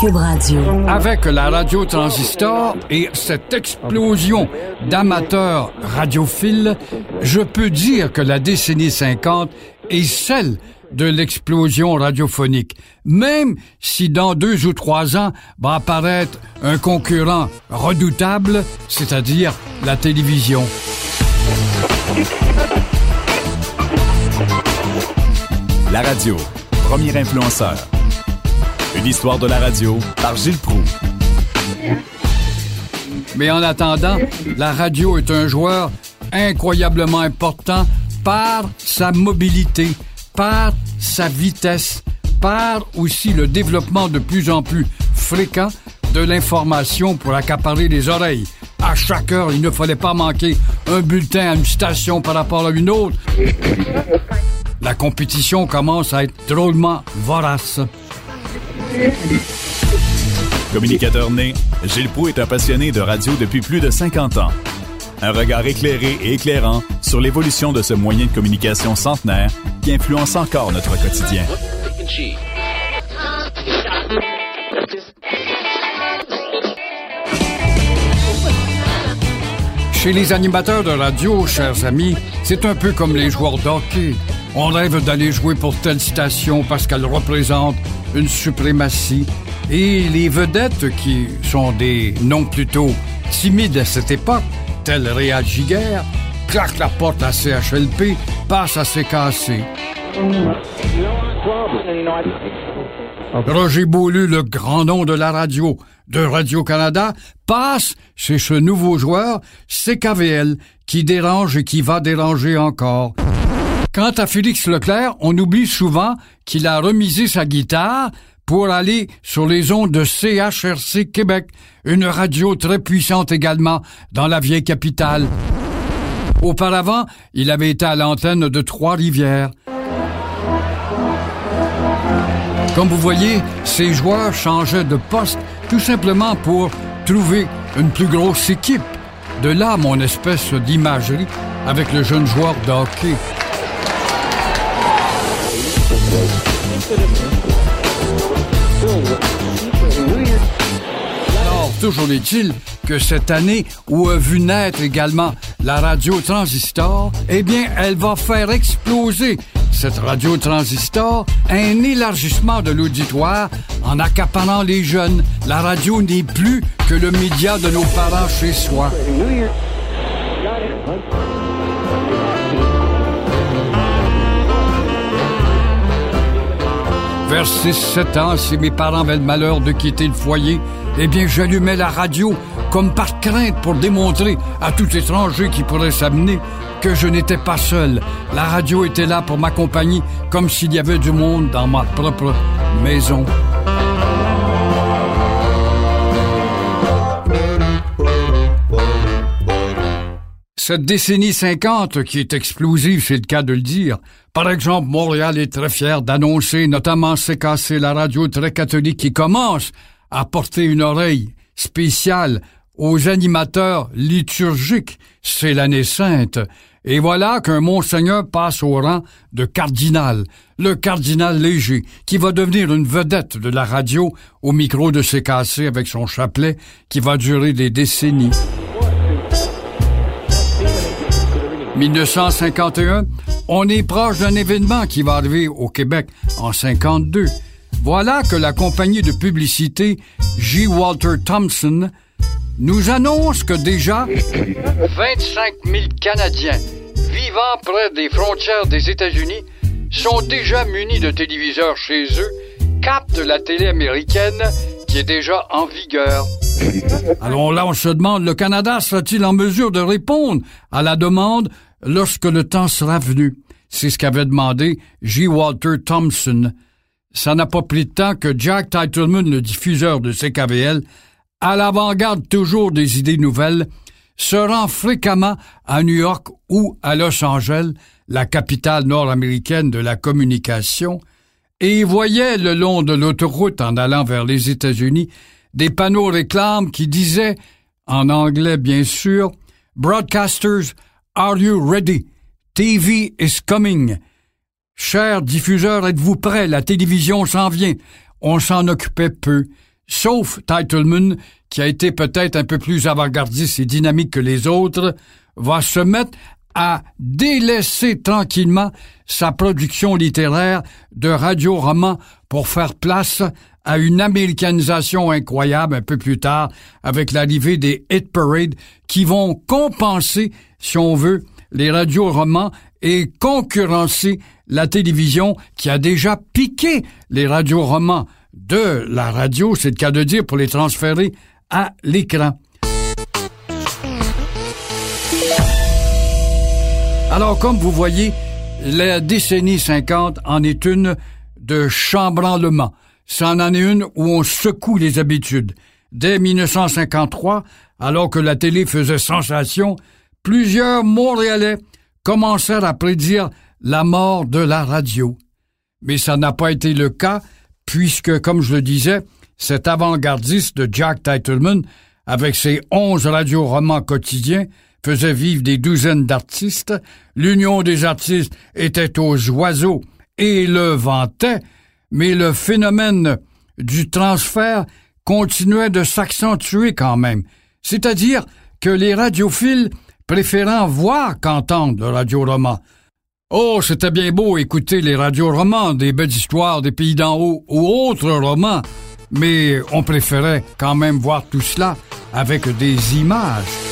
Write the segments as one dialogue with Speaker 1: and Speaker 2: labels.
Speaker 1: Cube Radio.
Speaker 2: Avec la radio transistor et cette explosion d'amateurs radiophiles, je peux dire que la décennie 50 est celle de l'explosion radiophonique, même si dans deux ou trois ans va apparaître un concurrent redoutable, c'est-à-dire la télévision.
Speaker 3: La radio, premier influenceur. Une histoire de la radio par Gilles Proux.
Speaker 2: Mais en attendant, la radio est un joueur incroyablement important par sa mobilité, par sa vitesse, par aussi le développement de plus en plus fréquent de l'information pour accaparer les oreilles. À chaque heure, il ne fallait pas manquer un bulletin à une station par rapport à une autre. La compétition commence à être drôlement vorace.
Speaker 3: Communicateur né, Gilles Proux est un passionné de radio depuis plus de 50 ans. Un regard éclairé et éclairant sur l'évolution de ce moyen de communication centenaire qui influence encore notre quotidien.
Speaker 2: Chez les animateurs de radio, chers amis, c'est un peu comme les joueurs d'hockey. On rêve d'aller jouer pour telle station parce qu'elle représente une suprématie. Et les vedettes qui sont des noms plutôt timides à cette époque, tels Réal Giguère, claquent la porte à CHLP, passent à CKC. Roger Beaulieu, le grand nom de la radio de Radio-Canada, passe chez ce nouveau joueur, CKVL, qui dérange et qui va déranger encore. Quant à Félix Leclerc, on oublie souvent qu'il a remisé sa guitare pour aller sur les ondes de CHRC Québec, une radio très puissante également dans la vieille capitale. Auparavant, il avait été à l'antenne de Trois-Rivières. Comme vous voyez, ces joueurs changeaient de poste tout simplement pour trouver une plus grosse équipe. De là mon espèce d'imagerie avec le jeune joueur de hockey. Alors, toujours est-il que cette année où a vu naître également la radio transistor, eh bien, elle va faire exploser cette radio transistor un élargissement de l'auditoire en accaparant les jeunes. La radio n'est plus que le média de nos parents chez soi. Vers 6-7 ans, si mes parents avaient le malheur de quitter le foyer, eh bien, j'allumais la radio comme par crainte pour démontrer à tout étranger qui pourrait s'amener que je n'étais pas seul. La radio était là pour m'accompagner comme s'il y avait du monde dans ma propre maison. Cette décennie 50 qui est explosive, c'est le cas de le dire. Par exemple, Montréal est très fier d'annoncer, notamment CKC, la radio très catholique qui commence à porter une oreille spéciale aux animateurs liturgiques. C'est l'année sainte. Et voilà qu'un monseigneur passe au rang de cardinal, le cardinal Léger, qui va devenir une vedette de la radio au micro de CKC avec son chapelet qui va durer des décennies. 1951, on est proche d'un événement qui va arriver au Québec en 52. Voilà que la compagnie de publicité J. Walter Thompson nous annonce que déjà 25 000 Canadiens vivant près des frontières des États-Unis sont déjà munis de téléviseurs chez eux, captent la télé américaine qui est déjà en vigueur. Alors là, on se demande, le Canada sera-t-il en mesure de répondre à la demande lorsque le temps sera venu? C'est ce qu'avait demandé J. Walter Thompson. Ça n'a pas pris de temps que Jack Titleman, le diffuseur de CKVL, à l'avant-garde toujours des idées nouvelles, se rend fréquemment à New York ou à Los Angeles, la capitale nord-américaine de la communication, et voyait le long de l'autoroute en allant vers les États-Unis des panneaux réclames qui disaient, en anglais bien sûr, Broadcasters, are you ready? TV is coming. Chers diffuseurs, êtes-vous prêts? La télévision s'en vient. On s'en occupait peu. sauf Titleman, qui a été peut-être un peu plus avant-gardiste et dynamique que les autres, va se mettre à délaisser tranquillement sa production littéraire de radio-roman pour faire place à une américanisation incroyable un peu plus tard avec l'arrivée des hit parades qui vont compenser, si on veut, les radios-romans et concurrencer la télévision qui a déjà piqué les radios-romans de la radio, c'est le cas de dire, pour les transférer à l'écran. Alors, comme vous voyez, la décennie 50 en est une de chambranlement. Ça en est une où on secoue les habitudes. Dès 1953, alors que la télé faisait sensation, plusieurs Montréalais commencèrent à prédire la mort de la radio. Mais ça n'a pas été le cas, puisque, comme je le disais, cet avant-gardiste de Jack Titleman, avec ses onze radios-romans quotidiens, faisait vivre des douzaines d'artistes, l'Union des artistes était aux oiseaux et le vantait, mais le phénomène du transfert continuait de s'accentuer quand même, c'est-à-dire que les radiophiles préférant voir qu'entendre le radioroman. Oh, c'était bien beau écouter les radioromans des belles histoires des pays d'en haut ou autres romans, mais on préférait quand même voir tout cela avec des images.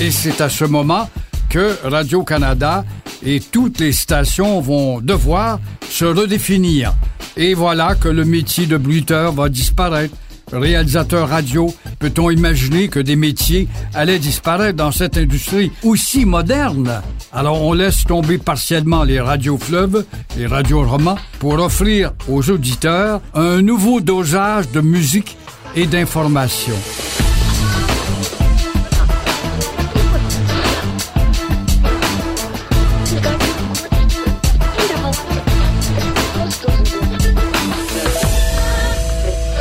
Speaker 2: Et c'est à ce moment que Radio-Canada et toutes les stations vont devoir se redéfinir. Et voilà que le métier de bruiteur va disparaître. Réalisateur radio, peut-on imaginer que des métiers allaient disparaître dans cette industrie aussi moderne? Alors on laisse tomber partiellement les radios fleuves, les radios romans, pour offrir aux auditeurs un nouveau dosage de musique et d'information.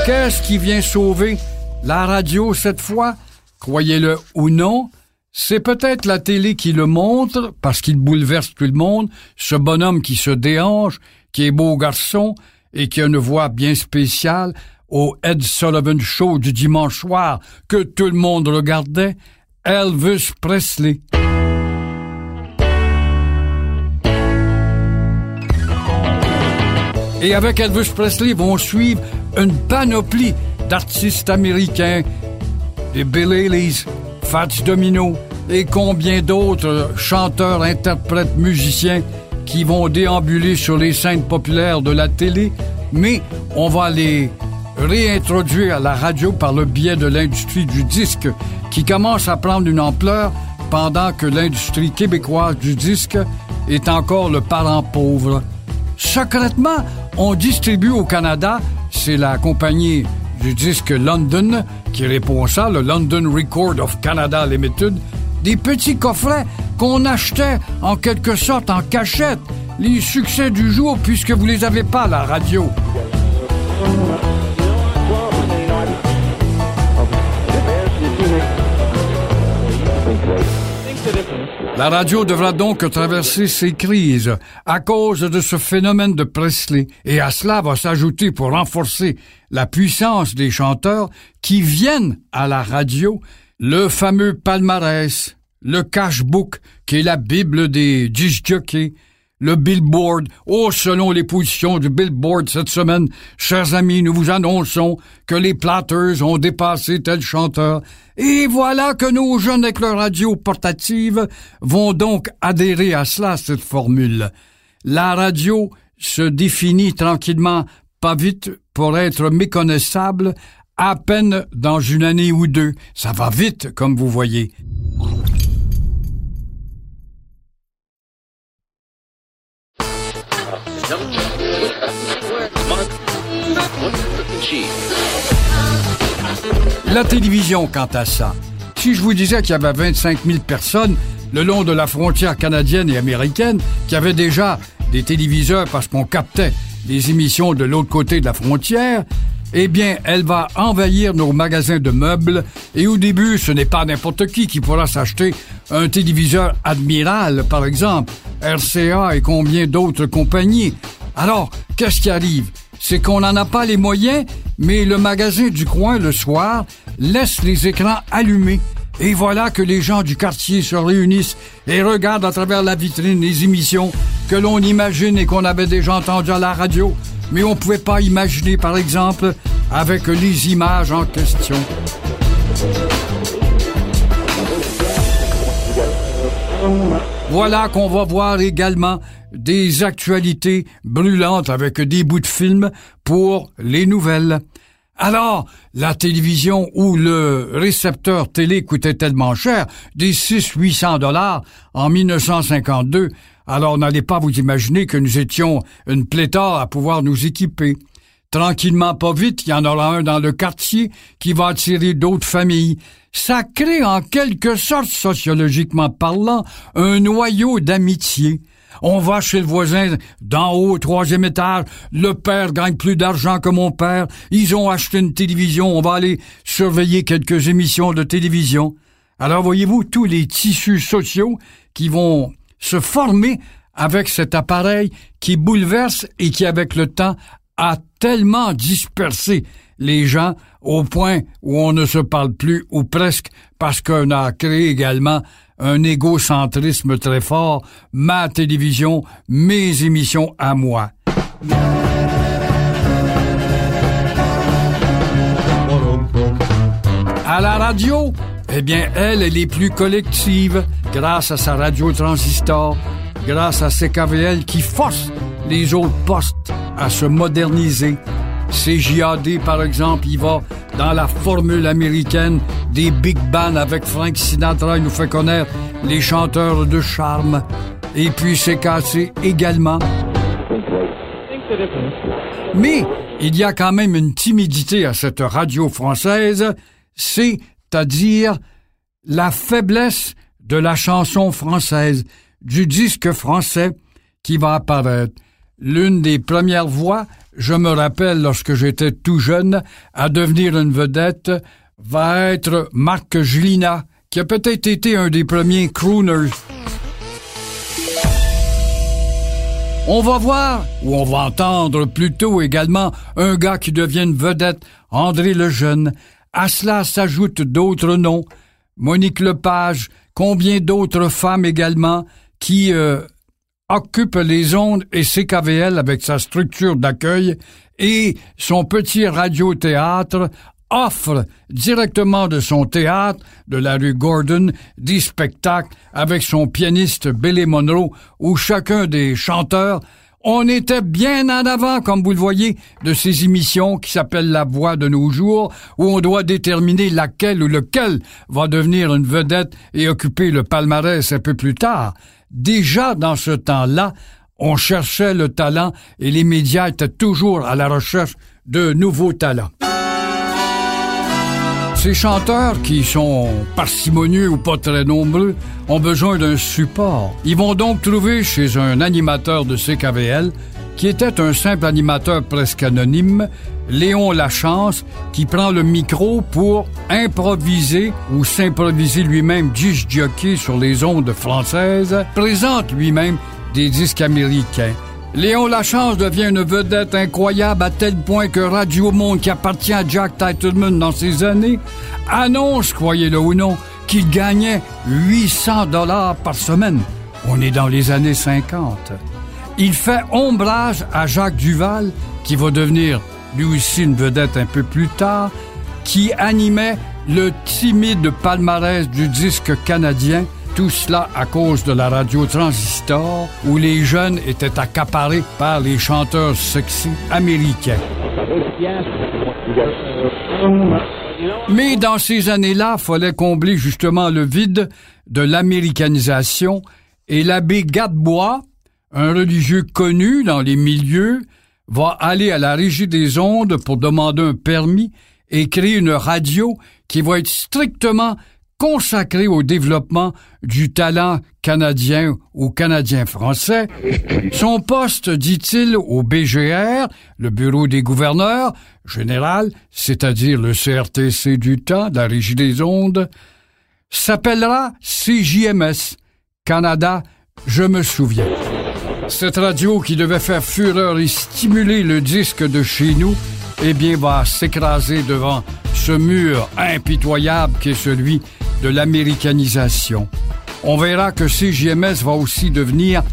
Speaker 2: Qu'est-ce qui vient sauver la radio cette fois? Croyez-le ou non, c'est peut-être la télé qui le montre, parce qu'il bouleverse tout le monde, ce bonhomme qui se déhanche, qui est beau garçon et qui a une voix bien spéciale au Ed Sullivan Show du dimanche soir que tout le monde regardait, Elvis Presley. Et avec Elvis Presley vont suivre une panoplie d'artistes américains, des Bill Fats Domino et combien d'autres chanteurs, interprètes, musiciens qui vont déambuler sur les scènes populaires de la télé, mais on va les réintroduire à la radio par le biais de l'industrie du disque qui commence à prendre une ampleur pendant que l'industrie québécoise du disque est encore le parent pauvre. Secrètement, on distribue au Canada, la compagnie du disque London qui répond ça, le London Record of Canada Limited, des petits coffrets qu'on achetait en quelque sorte en cachette, les succès du jour puisque vous les avez pas à la radio. La radio devra donc traverser ces crises à cause de ce phénomène de Presley, et à cela va s'ajouter pour renforcer la puissance des chanteurs qui viennent à la radio le fameux palmarès, le cashbook qui est la bible des disc le Billboard. Oh, selon les positions du Billboard cette semaine, chers amis, nous vous annonçons que les Platters ont dépassé tel chanteur. Et voilà que nos jeunes avec leur radio portative vont donc adhérer à cela, cette formule. La radio se définit tranquillement, pas vite, pour être méconnaissable à peine dans une année ou deux. Ça va vite, comme vous voyez. La télévision, quant à ça. Si je vous disais qu'il y avait 25 000 personnes le long de la frontière canadienne et américaine qui avaient déjà des téléviseurs parce qu'on captait les émissions de l'autre côté de la frontière, eh bien, elle va envahir nos magasins de meubles et au début, ce n'est pas n'importe qui qui pourra s'acheter un téléviseur Admiral, par exemple, RCA et combien d'autres compagnies. Alors, qu'est-ce qui arrive? C'est qu'on n'en a pas les moyens, mais le magasin du coin, le soir, laisse les écrans allumés. Et voilà que les gens du quartier se réunissent et regardent à travers la vitrine les émissions que l'on imagine et qu'on avait déjà entendues à la radio mais on ne pouvait pas imaginer, par exemple, avec les images en question. Voilà qu'on va voir également des actualités brûlantes avec des bouts de films pour les nouvelles. Alors, la télévision ou le récepteur télé coûtait tellement cher, des 600-800 dollars en 1952, alors n'allez pas vous imaginer que nous étions une pléthore à pouvoir nous équiper. Tranquillement, pas vite, il y en aura un dans le quartier qui va attirer d'autres familles. Ça crée en quelque sorte, sociologiquement parlant, un noyau d'amitié. On va chez le voisin d'en haut, troisième étage. Le père gagne plus d'argent que mon père. Ils ont acheté une télévision. On va aller surveiller quelques émissions de télévision. Alors voyez-vous tous les tissus sociaux qui vont se former avec cet appareil qui bouleverse et qui, avec le temps, a tellement dispersé les gens au point où on ne se parle plus ou presque parce qu'on a créé également un égocentrisme très fort, ma télévision, mes émissions à moi. À la radio, eh bien, elle, elle est plus collective grâce à sa radio transistor, grâce à CKVL qui force les autres postes à se moderniser. CJAD, par exemple, il va dans la formule américaine des big bands avec Frank Sinatra, il nous fait connaître les chanteurs de charme. Et puis CKC également. Mais il y a quand même une timidité à cette radio française, c'est c'est-à-dire la faiblesse de la chanson française, du disque français qui va apparaître. L'une des premières voix, je me rappelle lorsque j'étais tout jeune, à devenir une vedette, va être Marc Julina, qui a peut-être été un des premiers crooners. On va voir, ou on va entendre plutôt également, un gars qui devient une vedette, André Lejeune, à cela s'ajoutent d'autres noms. Monique Lepage, combien d'autres femmes également qui euh, occupent les ondes et CKVL avec sa structure d'accueil et son petit radiothéâtre offre directement de son théâtre de la rue Gordon des spectacles avec son pianiste Billy Monroe où chacun des chanteurs on était bien en avant, comme vous le voyez, de ces émissions qui s'appellent La Voix de nos jours, où on doit déterminer laquelle ou lequel va devenir une vedette et occuper le palmarès un peu plus tard. Déjà dans ce temps-là, on cherchait le talent et les médias étaient toujours à la recherche de nouveaux talents. Ces chanteurs, qui sont parcimonieux ou pas très nombreux, ont besoin d'un support. Ils vont donc trouver chez un animateur de CKVL, qui était un simple animateur presque anonyme, Léon Lachance, qui prend le micro pour improviser ou s'improviser lui-même disc jockey sur les ondes françaises, présente lui-même des disques américains. Léon Lachance devient une vedette incroyable à tel point que Radio Monde, qui appartient à Jack Titleman dans ses années, annonce, croyez-le ou non, qu'il gagnait 800 dollars par semaine. On est dans les années 50. Il fait ombrage à Jacques Duval, qui va devenir lui aussi une vedette un peu plus tard, qui animait le timide palmarès du disque canadien tout cela à cause de la radio transistor où les jeunes étaient accaparés par les chanteurs sexy américains. Mais dans ces années-là, fallait combler justement le vide de l'américanisation et l'abbé Gadebois, un religieux connu dans les milieux, va aller à la régie des ondes pour demander un permis et créer une radio qui va être strictement consacré au développement du talent canadien ou canadien-français. Son poste, dit-il, au BGR, le Bureau des gouverneurs, général, c'est-à-dire le CRTC du temps, la Régie des ondes, s'appellera CJMS, Canada, je me souviens. Cette radio qui devait faire fureur et stimuler le disque de chez nous, eh bien, va s'écraser devant ce mur impitoyable qui est celui de l'américanisation. On verra que CJMS va aussi devenir,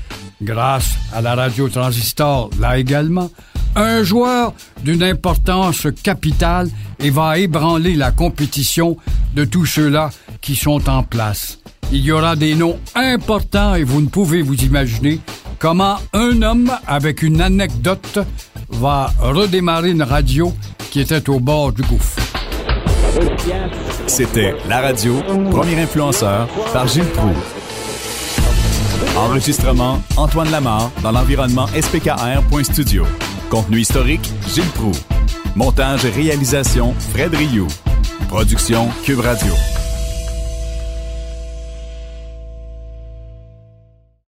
Speaker 2: grâce à la radio transistor là également, un joueur d'une importance capitale et va ébranler la compétition de tous ceux-là qui sont en place. Il y aura des noms importants et vous ne pouvez vous imaginer comment un homme avec une anecdote va redémarrer une radio qui était au bord du gouffre.
Speaker 3: C'était La Radio, premier influenceur, par Gilles Proux. Enregistrement, Antoine Lamar, dans l'environnement spkr.studio. Contenu historique, Gilles Proux. Montage et réalisation, Fred Rioux. Production, Cube Radio.